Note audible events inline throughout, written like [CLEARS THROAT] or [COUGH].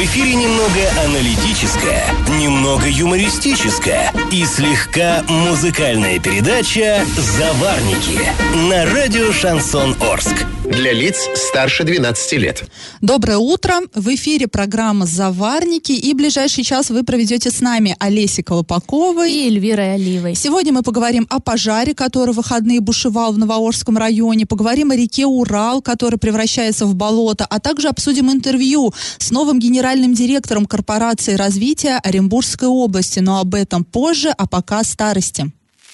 В эфире немного аналитическая, немного юмористическая и слегка музыкальная передача «Заварники» на радио «Шансон Орск». Для лиц старше 12 лет. Доброе утро. В эфире программа «Заварники». И ближайший час вы проведете с нами Олесей Колопаковой и Эльвирой Оливой. Сегодня мы поговорим о пожаре, который в выходные бушевал в Новоорском районе. Поговорим о реке Урал, которая превращается в болото. А также обсудим интервью с новым генеральным директором корпорации развития Оренбургской области. Но об этом позже, а пока старости.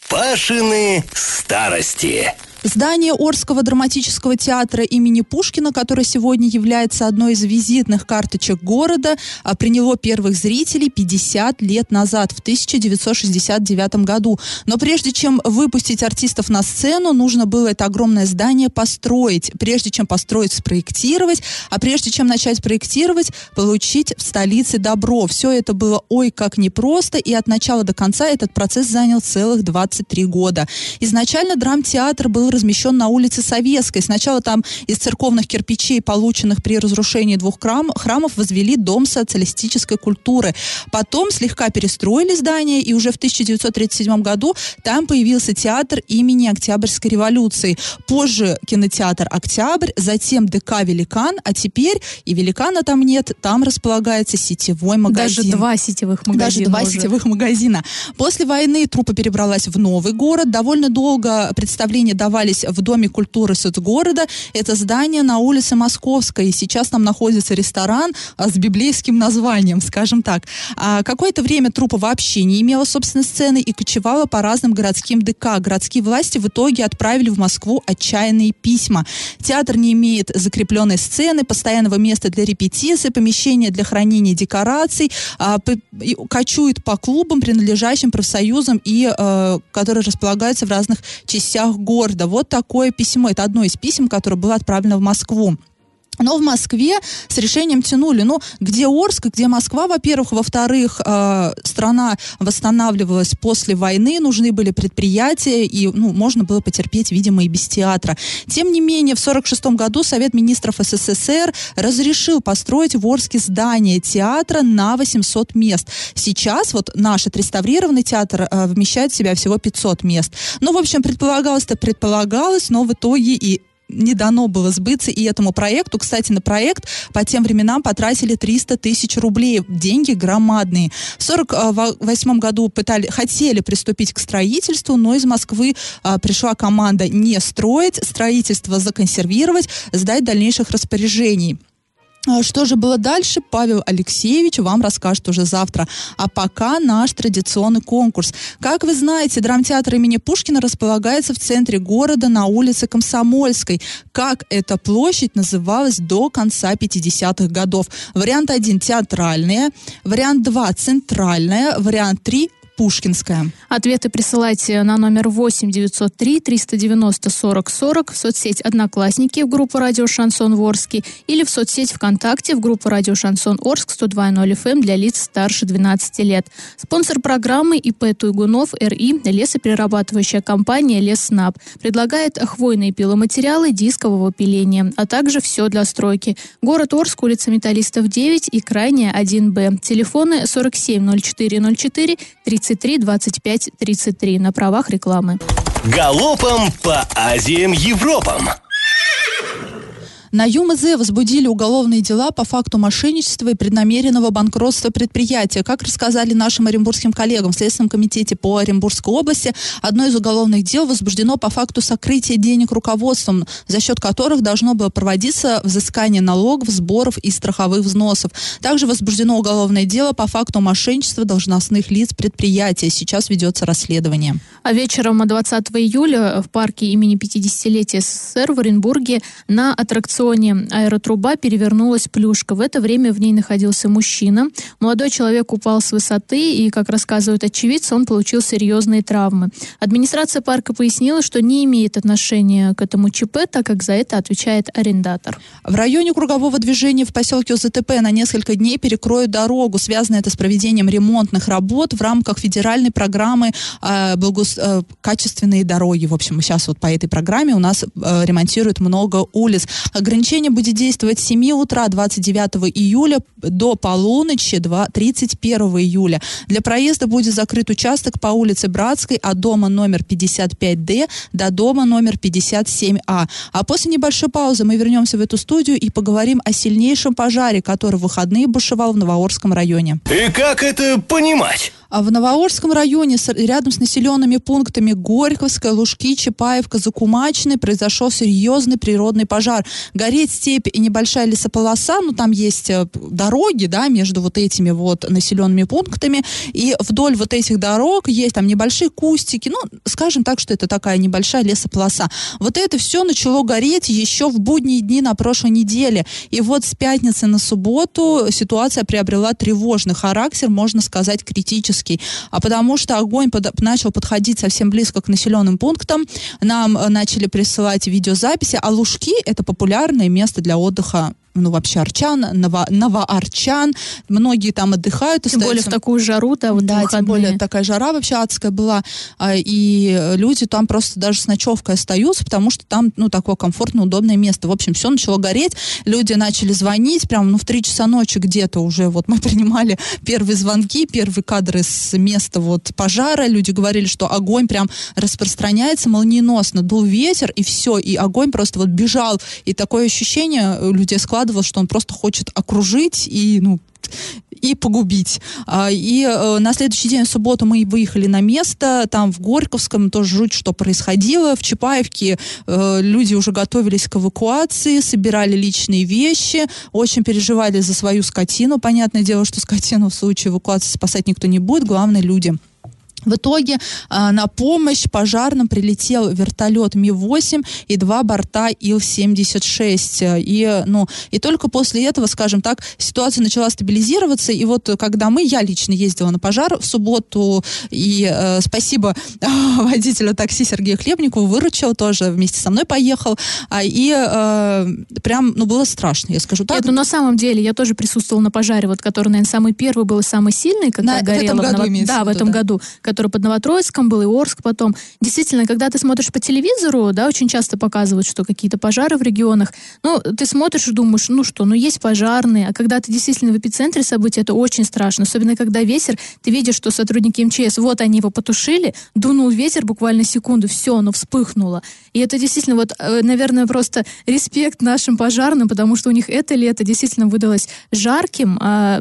Пашины старости. Здание Орского драматического театра имени Пушкина, которое сегодня является одной из визитных карточек города, а приняло первых зрителей 50 лет назад, в 1969 году. Но прежде чем выпустить артистов на сцену, нужно было это огромное здание построить. Прежде чем построить, спроектировать, а прежде чем начать проектировать, получить в столице добро. Все это было ой как непросто, и от начала до конца этот процесс занял целых 23 года. Изначально драмтеатр был размещен на улице Советской. Сначала там из церковных кирпичей, полученных при разрушении двух храм, храмов, возвели дом социалистической культуры. Потом слегка перестроили здание, и уже в 1937 году там появился театр имени Октябрьской революции. Позже кинотеатр «Октябрь», затем ДК «Великан», а теперь и «Великана» там нет, там располагается сетевой магазин. Даже два сетевых магазина Даже два уже. сетевых магазина. После войны труппа перебралась в новый город. Довольно долго представления давали создавались в Доме культуры соцгорода. Это здание на улице Московской. И сейчас там находится ресторан а, с библейским названием, скажем так. А какое-то время труппа вообще не имела собственной сцены и кочевала по разным городским ДК. Городские власти в итоге отправили в Москву отчаянные письма. Театр не имеет закрепленной сцены, постоянного места для репетиции, помещения для хранения декораций, а, кочует по клубам, принадлежащим профсоюзам и а, которые располагаются в разных частях города вот такое письмо. Это одно из писем, которое было отправлено в Москву. Но в Москве с решением тянули, ну, где Орск, где Москва, во-первых, во-вторых, э, страна восстанавливалась после войны, нужны были предприятия, и, ну, можно было потерпеть, видимо, и без театра. Тем не менее, в 1946 году Совет министров СССР разрешил построить в Орске здание театра на 800 мест. Сейчас вот наш отреставрированный театр э, вмещает в себя всего 500 мест. Ну, в общем, предполагалось-то предполагалось, но в итоге и не дано было сбыться и этому проекту. Кстати, на проект по тем временам потратили 300 тысяч рублей. Деньги громадные. В 1948 году пытали, хотели приступить к строительству, но из Москвы а, пришла команда не строить, строительство законсервировать, сдать дальнейших распоряжений. А что же было дальше, Павел Алексеевич вам расскажет уже завтра. А пока наш традиционный конкурс. Как вы знаете, драмтеатр имени Пушкина располагается в центре города на улице Комсомольской. Как эта площадь называлась до конца 50-х годов? Вариант 1 – театральная, вариант 2 – центральная, вариант 3 Пушкинская. Ответы присылайте на номер 8 903 390 40 40 в соцсеть «Одноклассники» в группу «Радио Шансон Орский» или в соцсеть ВКонтакте в группу «Радио Шансон Орск» 102.0 FM эм для лиц старше 12 лет. Спонсор программы ИП Туйгунов РИ лесоперерабатывающая компания «Леснаб» предлагает хвойные пиломатериалы дискового пиления, а также все для стройки. Город Орск, улица Металлистов 9 и крайняя 1Б. Телефоны 47 0404 30 33 25 33 на правах рекламы. Галопом по Азиям Европам! На ЮМЗ возбудили уголовные дела по факту мошенничества и преднамеренного банкротства предприятия. Как рассказали нашим оренбургским коллегам в Следственном комитете по Оренбургской области, одно из уголовных дел возбуждено по факту сокрытия денег руководством, за счет которых должно было проводиться взыскание налогов, сборов и страховых взносов. Также возбуждено уголовное дело по факту мошенничества должностных лиц предприятия. Сейчас ведется расследование. А вечером 20 июля в парке имени 50-летия СССР в Оренбурге на аттракционе аэротруба перевернулась плюшка. В это время в ней находился мужчина. Молодой человек упал с высоты, и, как рассказывают очевидцы, он получил серьезные травмы. Администрация парка пояснила, что не имеет отношения к этому ЧП, так как за это отвечает арендатор. В районе кругового движения в поселке ОЗТП на несколько дней перекроют дорогу. Связано это с проведением ремонтных работ в рамках федеральной программы э, благос... э, «Качественные дороги». В общем, сейчас вот по этой программе у нас э, ремонтируют много улиц. Ограничение будет действовать с 7 утра 29 июля до полуночи 2, 31 июля. Для проезда будет закрыт участок по улице Братской от дома номер 55D до дома номер 57А. А после небольшой паузы мы вернемся в эту студию и поговорим о сильнейшем пожаре, который в выходные бушевал в Новоорском районе. И как это понимать? А в Новоорском районе, рядом с населенными пунктами Горьковская, Лужки, Чапаевка, Закумачный, произошел серьезный природный пожар. Гореть степь и небольшая лесополоса, ну там есть э, дороги, да, между вот этими вот населенными пунктами, и вдоль вот этих дорог есть там небольшие кустики, ну, скажем так, что это такая небольшая лесополоса. Вот это все начало гореть еще в будние дни на прошлой неделе. И вот с пятницы на субботу ситуация приобрела тревожный характер, можно сказать, критический. А потому что огонь под- начал подходить совсем близко к населенным пунктам. Нам э, начали присылать видеозаписи, а Лужки — это популярное место для отдыха ну, вообще арчан, ново, новоарчан. Многие там отдыхают. Тем более в остаются- такую жару, да, вот да, тем выходные. более такая жара вообще адская была, а, и люди там просто даже с ночевкой остаются, потому что там, ну, такое комфортное, удобное место. В общем, все начало гореть, люди начали звонить, прям, ну, в 3 часа ночи где-то уже, вот мы [LAUGHS] принимали первые звонки, первые кадры с места вот пожара, люди говорили, что огонь прям распространяется молниеносно, дул ветер, и все, и огонь просто вот бежал, и такое ощущение у людей складывалось, что он просто хочет окружить и, ну, и погубить. А, И э, на следующий день, в субботу, мы выехали на место, там в Горьковском тоже жуть, что происходило. В Чапаевке э, люди уже готовились к эвакуации, собирали личные вещи, очень переживали за свою скотину. Понятное дело, что скотину в случае эвакуации спасать никто не будет, главное люди. В итоге а, на помощь пожарным прилетел вертолет Ми-8 и два борта Ил-76. И, ну, и только после этого, скажем так, ситуация начала стабилизироваться. И вот когда мы, я лично ездила на пожар в субботу, и э, спасибо [LAUGHS] водителю такси Сергею Хлебникову, выручил тоже, вместе со мной поехал. А, и э, прям, ну, было страшно, я скажу так. Нет, ну на самом деле я тоже присутствовала на пожаре, вот который, наверное, самый первый был и самый сильный, когда На- в горело. этом году имеется Да, в в виду, этом да. году, который под Новотроицком был, и Орск потом. Действительно, когда ты смотришь по телевизору, да, очень часто показывают, что какие-то пожары в регионах. Ну, ты смотришь и думаешь, ну что, ну есть пожарные, а когда ты действительно в эпицентре событий, это очень страшно. Особенно, когда ветер, ты видишь, что сотрудники МЧС, вот они его потушили, дунул ветер буквально секунду, все, оно вспыхнуло. И это действительно, вот, э, наверное, просто респект нашим пожарным, потому что у них это лето действительно выдалось жарким, а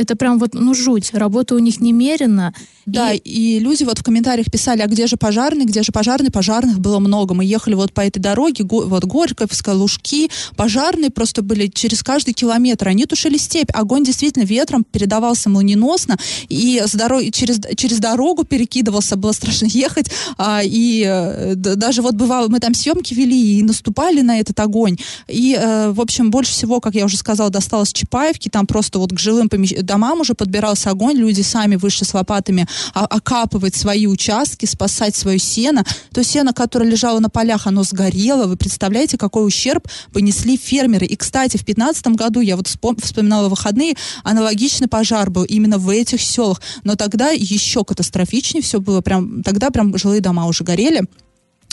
это прям вот, ну, жуть. Работа у них немерено. Да, И- и... люди вот в комментариях писали, а где же пожарные, где же пожарные? Пожарных было много. Мы ехали вот по этой дороге, вот Горьковская, Лужки. Пожарные просто были через каждый километр. Они тушили степь. Огонь действительно ветром передавался молниеносно. И с дороги, через, через дорогу перекидывался, было страшно [LAUGHS] ехать. А, и э, даже вот бывало, мы там съемки вели и наступали на этот огонь. И, э, в общем, больше всего, как я уже сказала, досталось Чапаевки. Там просто вот к жилым помещ- домам уже подбирался огонь. Люди сами вышли с лопатами а- окапывать свои участки, спасать свое сено. То сено, которое лежало на полях, оно сгорело. Вы представляете, какой ущерб понесли фермеры. И, кстати, в 2015 году, я вот вспом- вспоминала выходные, аналогичный пожар был именно в этих селах. Но тогда еще катастрофичнее все было. Прям, тогда прям жилые дома уже горели.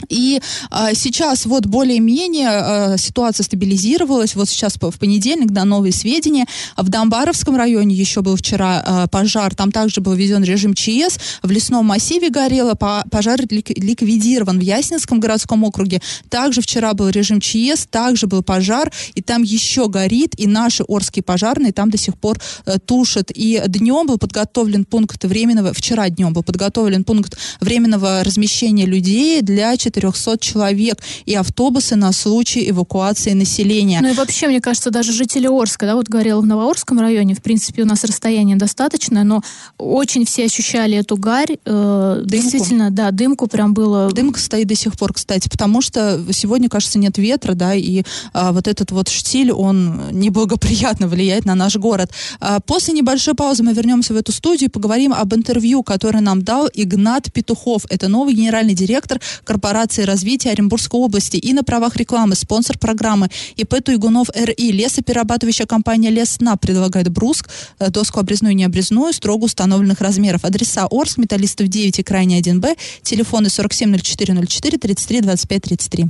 И а, сейчас вот более-менее а, ситуация стабилизировалась. Вот сейчас в понедельник, да, новые сведения. А В Домбаровском районе еще был вчера а, пожар. Там также был введен режим ЧС. В лесном массиве горело. По- пожар лик- ликвидирован в Яснинском городском округе. Также вчера был режим ЧС. Также был пожар. И там еще горит. И наши Орские пожарные там до сих пор э, тушат. И днем был подготовлен пункт временного... Вчера днем был подготовлен пункт временного размещения людей для 400 человек и автобусы на случай эвакуации населения. Ну и вообще, мне кажется, даже жители Орска, да, вот говорила в Новоорском районе, в принципе, у нас расстояние достаточное, но очень все ощущали эту гарь. Э, действительно, да, дымку прям было... Дымка стоит до сих пор, кстати, потому что сегодня, кажется, нет ветра, да, и а, вот этот вот штиль, он неблагоприятно влияет на наш город. А, после небольшой паузы мы вернемся в эту студию и поговорим об интервью, которое нам дал Игнат Петухов. Это новый генеральный директор корпорации развития Оренбургской области и на правах рекламы, спонсор программы ИП Туйгунов РИ. Лесоперерабатывающая компания Лесна предлагает бруск, э, доску обрезную и необрезную, строго установленных размеров. Адреса Орск, Металлистов 9 и Крайний 1Б, телефоны 470404 33 25 33.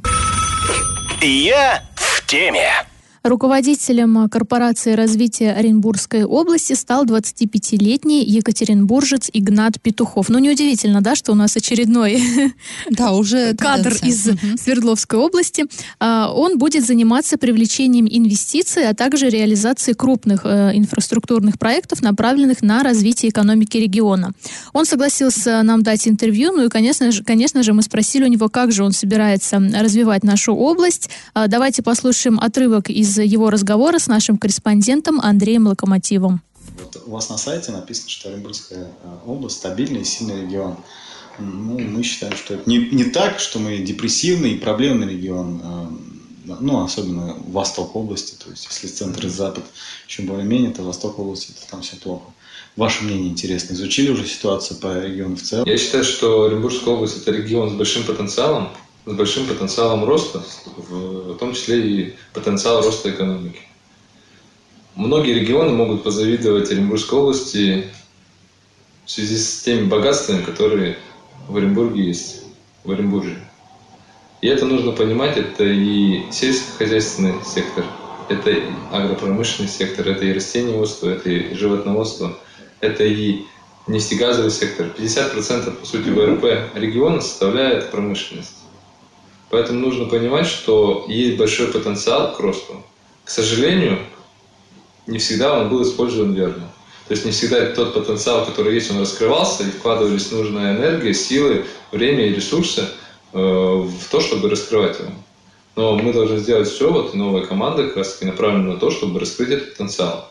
Я в теме. Руководителем корпорации развития Оренбургской области стал 25-летний екатеринбуржец Игнат Петухов. Ну, неудивительно, да, что у нас очередной [LAUGHS] да, уже [LAUGHS] кадр из угу. Свердловской области. А, он будет заниматься привлечением инвестиций, а также реализацией крупных э, инфраструктурных проектов, направленных на развитие экономики региона. Он согласился нам дать интервью, ну и, конечно же, конечно же мы спросили у него, как же он собирается развивать нашу область. А, давайте послушаем отрывок из его разговора с нашим корреспондентом Андреем Локомотивом. Вот у вас на сайте написано, что Оренбургская э, область стабильный и сильный регион. Ну, мы считаем, что это не, не так, что мы депрессивный и проблемный регион, э, ну, особенно восток области, то есть если центр и запад еще более-менее, то восток области, то там все плохо. Ваше мнение интересно. Изучили уже ситуацию по региону в целом? Я считаю, что Оренбургская область – это регион с большим потенциалом, с большим потенциалом роста, в том числе и потенциал роста экономики. Многие регионы могут позавидовать Оренбургской области в связи с теми богатствами, которые в Оренбурге есть, в Оренбурге. И это нужно понимать, это и сельскохозяйственный сектор, это и агропромышленный сектор, это и растениеводство, это и животноводство, это и нефтегазовый сектор. 50% по сути ВРП региона составляет промышленность. Поэтому нужно понимать, что есть большой потенциал к росту. К сожалению, не всегда он был использован верно. То есть не всегда тот потенциал, который есть, он раскрывался, и вкладывались нужная энергия, силы, время и ресурсы э, в то, чтобы раскрывать его. Но мы должны сделать все, вот новая команда как раз таки направлена на то, чтобы раскрыть этот потенциал.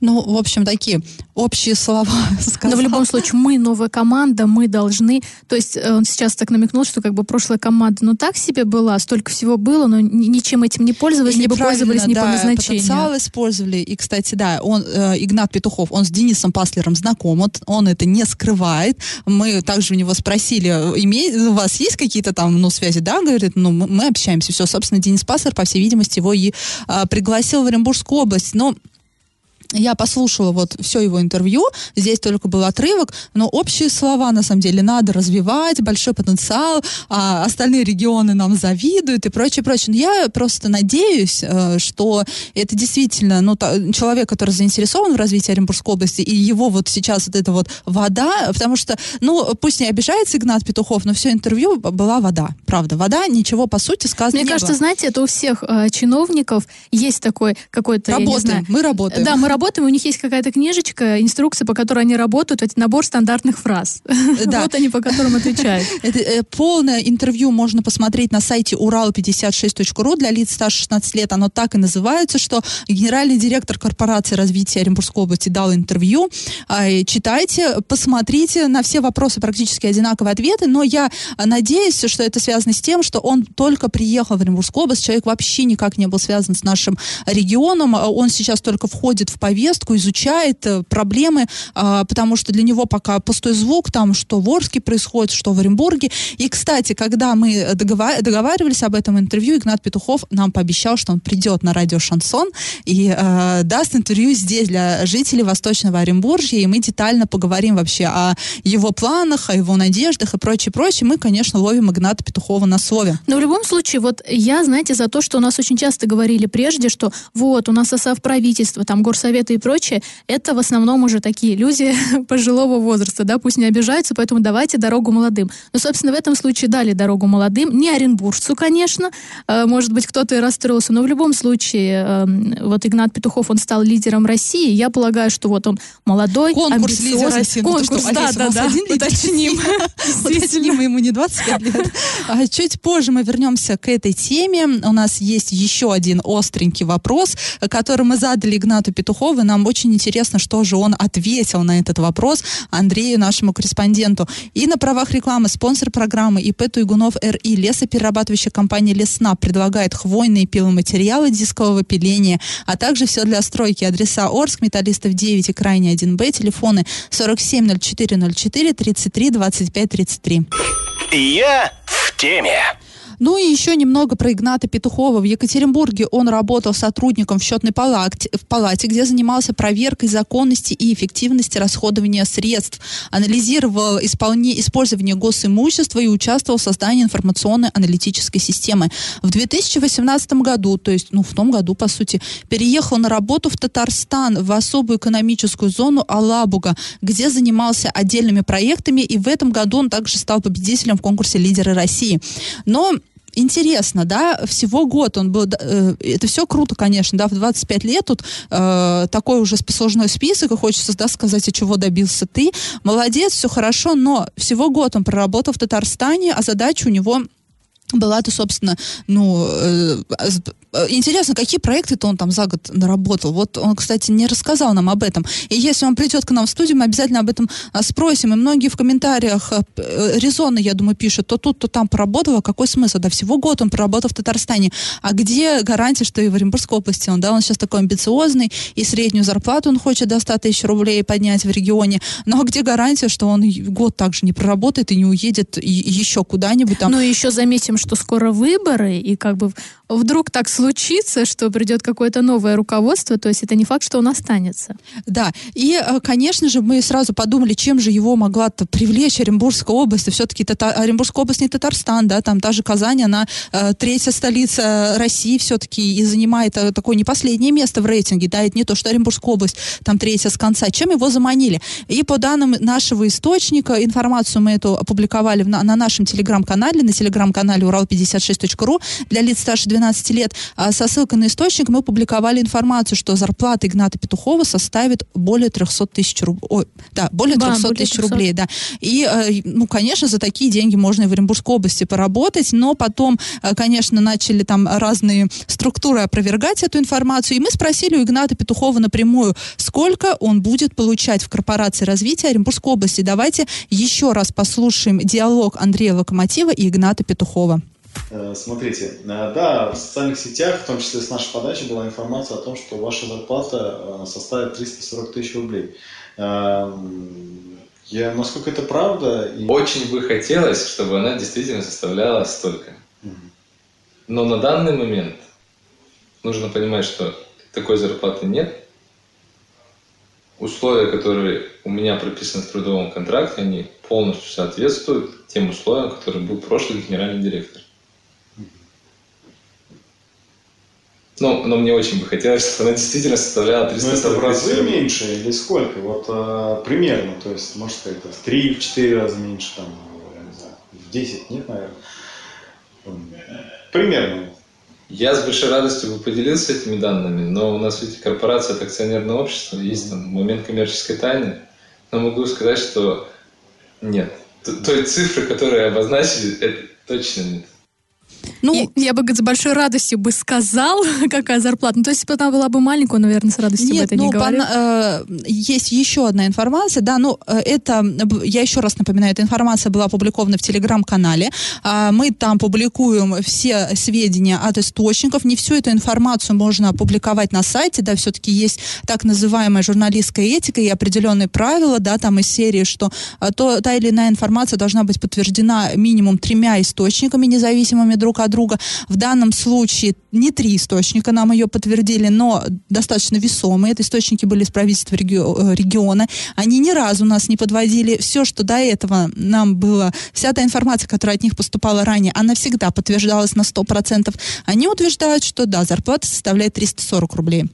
Ну, в общем, такие общие слова [LAUGHS] сказал. Но в любом случае, мы новая команда, мы должны... То есть э, он сейчас так намекнул, что как бы прошлая команда, ну, так себе была, столько всего было, но ничем этим не пользовались, либо пользовались не да, по назначению. потенциал использовали. И, кстати, да, он, э, Игнат Петухов, он с Денисом Паслером знаком, он, он это не скрывает. Мы также у него спросили, имеет, у вас есть какие-то там, ну, связи? Да, говорит, ну, мы, мы общаемся. Все, собственно, Денис Паслер, по всей видимости, его и э, пригласил в Оренбургскую область. Но я послушала вот все его интервью, здесь только был отрывок, но общие слова, на самом деле, надо развивать, большой потенциал, а остальные регионы нам завидуют и прочее, прочее. Но я просто надеюсь, э, что это действительно, ну, человек, который заинтересован в развитии Оренбургской области, и его вот сейчас вот эта вот вода, потому что, ну, пусть не обижается Игнат Петухов, но все интервью была вода, правда, вода, ничего по сути сказано Мне не кажется, было. знаете, это у всех э, чиновников есть такой какой-то, Работаем, мы работаем. Да, мы работаем, у них есть какая-то книжечка, инструкция, по которой они работают, это набор стандартных фраз. Да. Вот они по которым отвечают. [LAUGHS] Это, э, полное интервью можно посмотреть на сайте урал56.ру для лиц старше 16 лет. Оно так и называется, что генеральный директор корпорации развития Оренбургской области дал интервью. А, читайте, посмотрите, на все вопросы практически одинаковые ответы, но я надеюсь, что это связано с тем, что он только приехал в Оренбургскую область, человек вообще никак не был связан с нашим регионом, он сейчас только входит в повестку, изучает э, проблемы, а, потому что для него пока пустой звук, там, что в Орске происходит, что в Оренбурге. И, кстати, когда мы договаривались об этом интервью, Игнат Петухов нам пообещал, что он придет на радио «Шансон» и э, даст интервью здесь для жителей Восточного Оренбуржья, и мы детально поговорим вообще о его планах, о его надеждах и прочее, прочее. Мы, конечно, ловим Игната Петухова на слове. Но в любом случае, вот я, знаете, за то, что у нас очень часто говорили прежде, что вот, у нас состав правительства, там горсовет советы и прочее, это в основном уже такие люди [LAUGHS] пожилого возраста, да, пусть не обижаются, поэтому давайте дорогу молодым. Но, собственно, в этом случае дали дорогу молодым, не оренбуржцу, конечно, э, может быть, кто-то и расстроился, но в любом случае, эм, вот Игнат Петухов, он стал лидером России, я полагаю, что вот он молодой, Конкурс лидер России. Ну, Конкурс, что, да, да, да, один лидер уточним. [LAUGHS] Уточним, ему не 25 лет. А чуть позже мы вернемся к этой теме. У нас есть еще один остренький вопрос, который мы задали Игнату Петухову. Нам очень интересно, что же он ответил на этот вопрос Андрею, нашему корреспонденту. И на правах рекламы спонсор программы ИП Туйгунов РИ лесоперерабатывающая компания Лесна предлагает хвойные пиломатериалы дискового пиления, а также все для стройки. Адреса Орск, Металлистов 9 и Крайне 1Б, телефоны 470404 33 25 33. Я в теме. Ну и еще немного про Игната Петухова. В Екатеринбурге он работал сотрудником в счетной палате, в палате, где занимался проверкой законности и эффективности расходования средств, анализировал исполне, использование госимущества и участвовал в создании информационной аналитической системы. В 2018 году, то есть ну, в том году, по сути, переехал на работу в Татарстан, в особую экономическую зону Алабуга, где занимался отдельными проектами, и в этом году он также стал победителем в конкурсе «Лидеры России». Но интересно, да, всего год он был, э, это все круто, конечно, да, в 25 лет тут э, такой уже послужной список, и хочется, да, сказать, а чего добился ты. Молодец, все хорошо, но всего год он проработал в Татарстане, а задача у него была-то, собственно, ну, э, э, интересно, какие проекты-то он там за год наработал. Вот он, кстати, не рассказал нам об этом. И если он придет к нам в студию, мы обязательно об этом а, спросим. И многие в комментариях а, э, резонно, я думаю, пишут, то тут, то там поработал, а какой смысл? Да всего год он проработал в Татарстане. А где гарантия, что и в Оренбургской области он, да, он сейчас такой амбициозный, и среднюю зарплату он хочет до 100 тысяч рублей поднять в регионе. Но где гарантия, что он год также не проработает и не уедет еще куда-нибудь там? Ну еще заметим, что скоро выборы, и как бы вдруг так случится, что придет какое-то новое руководство, то есть это не факт, что он останется. Да, и, э, конечно же, мы сразу подумали, чем же его могла-то привлечь Оренбургская область. Все-таки Тата- Оренбургская область не Татарстан, да, там та же Казань, она э, третья столица России все-таки и занимает э, такое не последнее место в рейтинге, да, это не то, что Оренбургская область там третья с конца. Чем его заманили? И по данным нашего источника, информацию мы эту опубликовали на, на нашем телеграм-канале, на телеграм-канале урал56.ру для лиц старше 12 лет. А со ссылкой на источник мы публиковали информацию, что зарплата Игната Петухова составит более 300 тысяч рублей. Да, более Да, 300 более тысяч 300. рублей, да. И, э, ну, конечно, за такие деньги можно и в Оренбургской области поработать, но потом, э, конечно, начали там разные структуры опровергать эту информацию, и мы спросили у Игната Петухова напрямую, сколько он будет получать в корпорации развития Оренбургской области. Давайте еще раз послушаем диалог Андрея Локомотива и Игната Петухова. Э, Смотрите, э, да, в социальных сетях, в том числе с нашей подачи, была информация о том, что ваша зарплата э, составит 340 тысяч рублей. Эм, Я, насколько это правда? И- Очень бы хотелось, чтобы она действительно составляла столько. Но на данный момент нужно понимать, что такой зарплаты нет. Условия, которые у меня прописаны в трудовом контракте, они полностью соответствуют тем условиям, которые был прошлый генеральный директор. Но, но мне очень бы хотелось, чтобы она действительно составляла Ну, 340 это меньше или сколько? Вот э, примерно, то есть, может сказать, в 3-4 раза меньше, там, не знаю, в 10 нет, наверное. Примерно. Я с большой радостью бы поделился этими данными, но у нас ведь корпорация это акционерное общество, есть там момент коммерческой тайны. Но могу сказать, что нет. Той цифры, которые обозначили, это точно нет. Ну, И я бы с большой радостью бы сказал, [LAUGHS] какая зарплата. Ну, то есть, если бы она была бы маленькая, он, наверное, с радостью бы Нет, это ну, не говорил. пона- э, есть еще одна информация, да, ну, э, это, я еще раз напоминаю, эта информация была опубликована в Телеграм-канале, А, мы там публикуем все сведения от источников, не всю эту информацию можно опубликовать на сайте, да, все-таки есть так называемая журналистская этика и определенные правила, да, там из серии, что а, то, та или иная информация должна быть подтверждена минимум тремя источниками, независимыми друг от друга. В данном случае не три источника нам ее подтвердили, но достаточно весомые. Это источники были из правительства э, региона. Они ни разу нас не подводили. Все, что до этого нам было, вся та информация, которая от них поступала ранее, она всегда подтверждалась на 100%. Они утверждают, что да, зарплата составляет 340 рублей.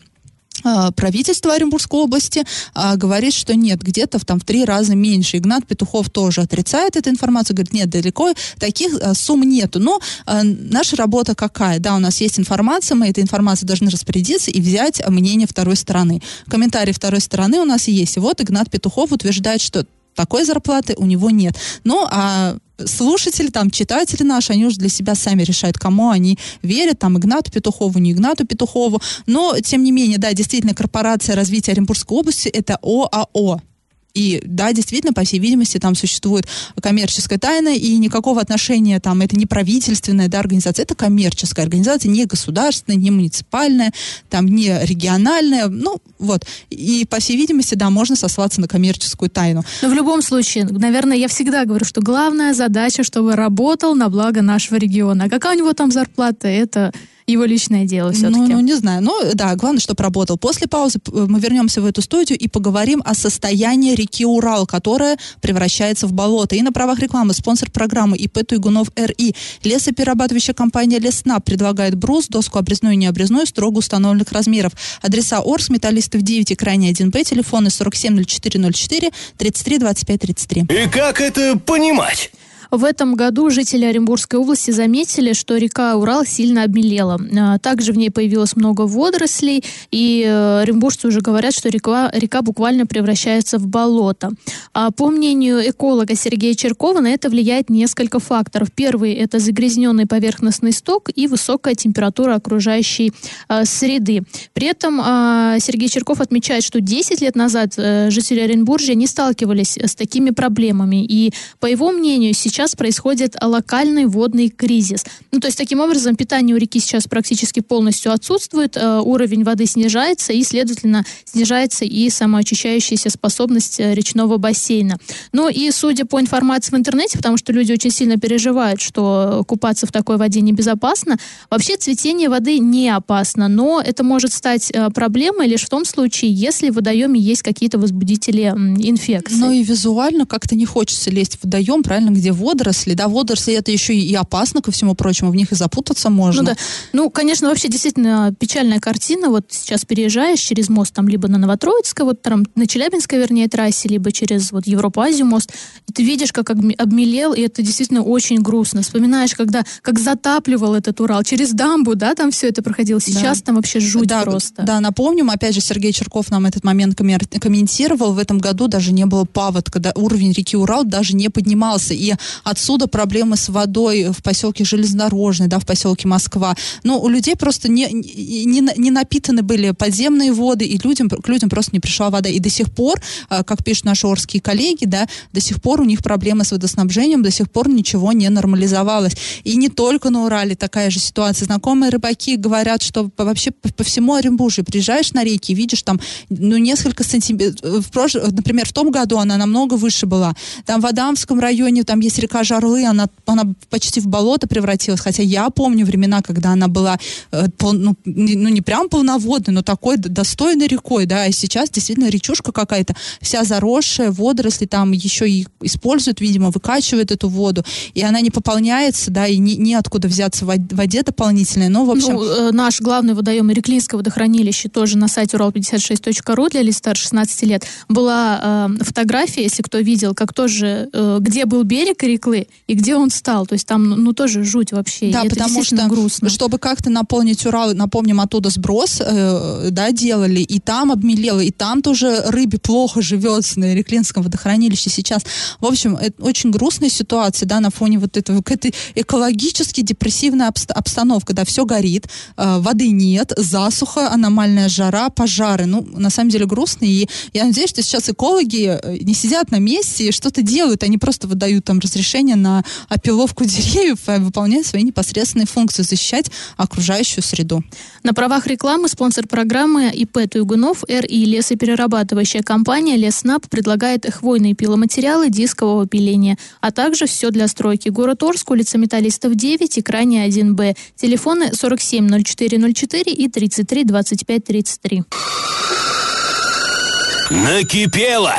А, правительство Оренбургской области а, говорит, что нет, где-то в, там в три раза меньше. Игнат Петухов тоже отрицает эту информацию, говорит, нет, далеко таких а, сумм нету. Но а, наша работа какая? Да, у нас есть информация, мы этой информацией должны распорядиться и взять мнение второй стороны. Комментарий второй стороны у нас есть. И вот Игнат Петухов утверждает, что такой зарплаты у него нет. Ну, а слушатели, там, читатели наши, они уже для себя сами решают, кому они верят, там, Игнату Петухову, не Игнату Петухову. Но, тем не менее, да, действительно, корпорация развития Оренбургской области – это ОАО. И да, действительно, по всей видимости, там существует коммерческая тайна, и никакого отношения там, это не правительственная да, организация, это коммерческая организация, не государственная, не муниципальная, там, не региональная, ну, вот. И, по всей видимости, да, можно сослаться на коммерческую тайну. Но в любом случае, наверное, я всегда говорю, что главная задача, чтобы работал на благо нашего региона. А какая у него там зарплата, это его личное дело все-таки. Ну, ну, не знаю. Ну, да, главное, чтобы работал. После паузы мы вернемся в эту студию и поговорим о состоянии реки Урал, которая превращается в болото. И на правах рекламы спонсор программы ИП Туйгунов РИ. Лесоперерабатывающая компания Леснап предлагает брус, доску обрезную и необрезную строго установленных размеров. Адреса Орс, Металлистов 9 и крайне 1П, телефоны 470404 33 25 33. И как это понимать? В этом году жители Оренбургской области заметили, что река Урал сильно обмелела. А, также в ней появилось много водорослей, и э, оренбуржцы уже говорят, что река, река буквально превращается в болото. А по мнению эколога Сергея Черкова, на это влияет несколько факторов. Первый – это загрязненный поверхностный сток и высокая температура окружающей э, среды. При этом э, Сергей Черков отмечает, что 10 лет назад э, жители Оренбуржья не сталкивались с такими проблемами. И, по его мнению, сейчас сейчас происходит локальный водный кризис. Ну, то есть, таким образом, питание у реки сейчас практически полностью отсутствует, э, уровень воды снижается, и, следовательно, снижается и самоочищающаяся способность э, речного бассейна. Ну, и судя по информации в интернете, потому что люди очень сильно переживают, что купаться в такой воде небезопасно, вообще цветение воды не опасно, но это может стать э, проблемой лишь в том случае, если в водоеме есть какие-то возбудители инфекции. Ну и визуально как-то не хочется лезть в водоем, правильно, где вода водоросли, да, водоросли это еще и опасно ко всему прочему, в них и запутаться можно. Ну да, ну, конечно, вообще действительно печальная картина, вот сейчас переезжаешь через мост там либо на Новотроицкое, вот там на Челябинской, вернее, трассе, либо через вот Европу-Азию мост, и ты видишь, как обмелел, и это действительно очень грустно. Вспоминаешь, когда, как затапливал этот Урал, через дамбу, да, там все это проходило, сейчас да. там вообще жуть да, просто. Да, напомним, опять же, Сергей Черков нам этот момент комментировал, в этом году даже не было паводка, да, уровень реки Урал даже не поднимался, и Отсюда проблемы с водой в поселке Железнодорожный, да, в поселке Москва. Но у людей просто не, не, не напитаны были подземные воды, и людям, к людям просто не пришла вода. И до сих пор, а, как пишут наши орские коллеги, да, до сих пор у них проблемы с водоснабжением, до сих пор ничего не нормализовалось. И не только на Урале такая же ситуация. Знакомые рыбаки говорят, что вообще по, по всему Оренбуржью приезжаешь на реки, видишь там, ну, несколько сантиметров. В прош... Например, в том году она намного выше была. Там в Адамском районе, там есть река Жарлы, она, она почти в болото превратилась, хотя я помню времена, когда она была, э, ну, не, ну, не прям полноводной, но такой достойной рекой, да, и сейчас действительно речушка какая-то, вся заросшая, водоросли там еще и используют, видимо, выкачивают эту воду, и она не пополняется, да, и не, неоткуда взяться в воде дополнительной, но, в общем... Ну, э, наш главный водоем Реклинское водохранилище тоже на сайте урал56.ру для лиц старше 16 лет. Была э, фотография, если кто видел, как тоже, э, где был берег и Реклы и где он стал. То есть там, ну, тоже жуть вообще. Да, и потому что, грустно. чтобы как-то наполнить Урал, напомним, оттуда сброс, э, да, делали, и там обмелело, и там тоже рыбе плохо живется на Реклинском водохранилище сейчас. В общем, это очень грустная ситуация, да, на фоне вот этого, к этой экологически депрессивная обстановка, да, все горит, э, воды нет, засуха, аномальная жара, пожары. Ну, на самом деле грустно, и я надеюсь, что сейчас экологи э, не сидят на месте и что-то делают, они просто выдают там разрешение на опиловку [LAUGHS] деревьев, а выполняют свои непосредственные функции, защищать окружающую среду. На правах рекламы спонсор программы ИП Туйгунов РИ лесоперерабатывающая компания Леснап предлагает хвойные пиломатериалы дискового пиления, а также все для стройки. Город Орск, улица Металлистов 9 и крайне 1Б. Телефоны 47 0404 и 33 25 33. Накипело!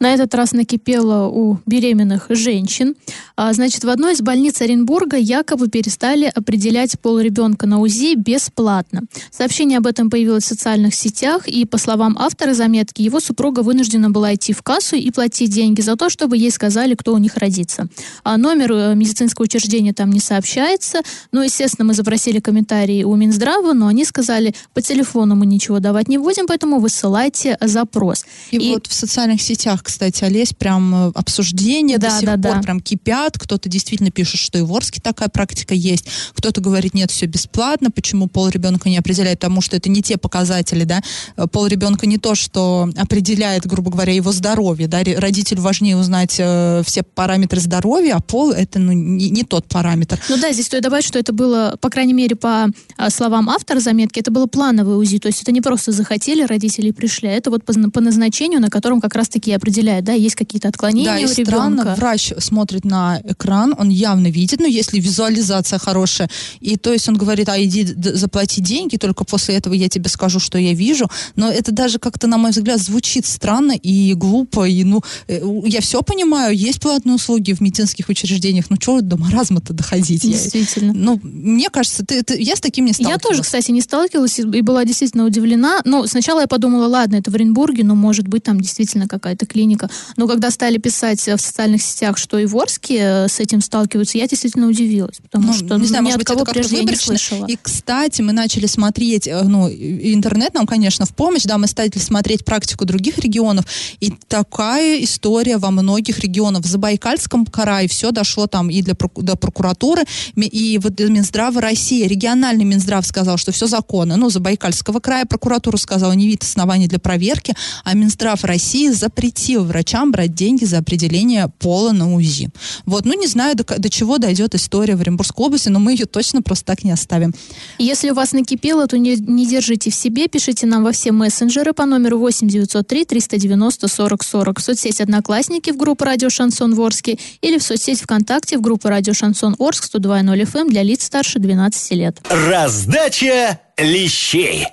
На этот раз накипело у беременных женщин. А, значит, в одной из больниц Оренбурга якобы перестали определять пол ребенка на УЗИ бесплатно. Сообщение об этом появилось в социальных сетях, и, по словам автора заметки, его супруга вынуждена была идти в кассу и платить деньги за то, чтобы ей сказали, кто у них родится. А номер э, медицинского учреждения там не сообщается. Ну, естественно, мы запросили комментарии у Минздрава, но они сказали, по телефону мы ничего давать не будем, поэтому высылайте запрос. И, и вот в социальных сетях, кстати, Олесь, прям э, обсуждения да, до сих да, пор да. прям кипят. Кто-то действительно пишет, что и в Орске такая практика есть. Кто-то говорит, нет, все бесплатно. Почему пол ребенка не определяет? Потому что это не те показатели, да. Э, пол ребенка не то, что определяет, грубо говоря, его здоровье, да. Родителю важнее узнать э, все параметры здоровья, а пол это ну, не, не тот параметр. Ну да, здесь стоит добавить, что это было, по крайней мере, по а, словам автора заметки, это было плановое УЗИ. То есть это не просто захотели родители и пришли, а это вот по, по назначению, на котором как раз-таки определяют, да, есть какие-то отклонения да, и у ребенка. странно, врач смотрит на экран, он явно видит, но если визуализация хорошая, и то есть он говорит, а иди заплати деньги, только после этого я тебе скажу, что я вижу, но это даже как-то, на мой взгляд, звучит странно и глупо, и ну, э, я все понимаю, есть платные услуги в медицинских учреждениях, ну что до маразма-то доходить? Действительно. Я, ну, мне кажется, ты, ты, я с таким не сталкивалась. Я тоже, кстати, не сталкивалась и была действительно удивлена, но сначала я подумала, ладно, это в Оренбурге, но может быть там действительно какая-то клиника, но когда стали писать в социальных сетях, что и в Орске э, с этим сталкиваются, я действительно удивилась, потому ну, что не знаю, ни может от быть, кого это прежде я не слышала. И, кстати, мы начали смотреть, э, ну, интернет нам, конечно, в помощь, да, мы стали смотреть практику других регионов, и такая история во многих регионах. В Забайкальском крае все дошло там и для, до прокуратуры, и вот Минздрава России, региональный Минздрав сказал, что все законно. Ну, Забайкальского края прокуратура сказала, не вид оснований для проверки, а Минздрав России запретил врачам брать деньги за определение пола на УЗИ. Вот, ну, не знаю, до, до чего дойдет история в Оренбургской области, но мы ее точно просто так не оставим. Если у вас накипело, то не, не держите в себе, пишите нам во все мессенджеры по номеру 8 903 390 40 40 в соцсети «Одноклассники» в группу «Радио Шансон Ворске» или в соцсети ВКонтакте в группу «Радио Шансон Орск» 102.0 FM эм для лиц старше 12 лет. Раздача лещей.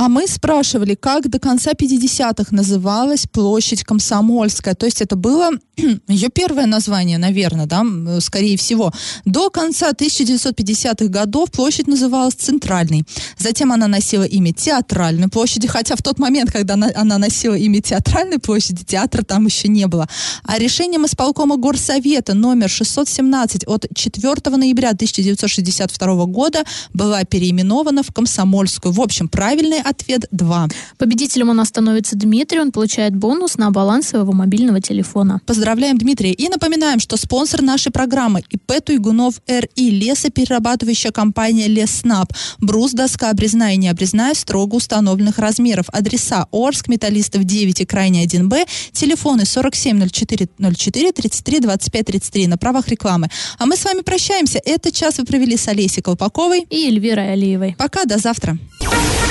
А мы спрашивали, как до конца 50-х называлась площадь Комсомольская. То есть это было [CLEARS THROAT] ее первое название, наверное, да, скорее всего. До конца 1950-х годов площадь называлась Центральной. Затем она носила имя Театральной площади, хотя в тот момент, когда она, она носила имя Театральной площади, театра там еще не было. А решением исполкома Горсовета номер 617 от 4 ноября 1962 года была переименована в Комсомольскую. В общем, правильный Ответ 2. Победителем у нас становится Дмитрий. Он получает бонус на баланс своего мобильного телефона. Поздравляем, Дмитрий. И напоминаем, что спонсор нашей программы ИП Туйгунов РИ, лесоперерабатывающая компания Леснаб. Брус, доска обрезная и необрезная строго установленных размеров. Адреса Орск, Металлистов 9 и Крайне 1Б. Телефоны 470404 33 25 33 на правах рекламы. А мы с вами прощаемся. Этот час вы провели с Олесей Колпаковой и Эльвирой Алиевой. Пока, до завтра.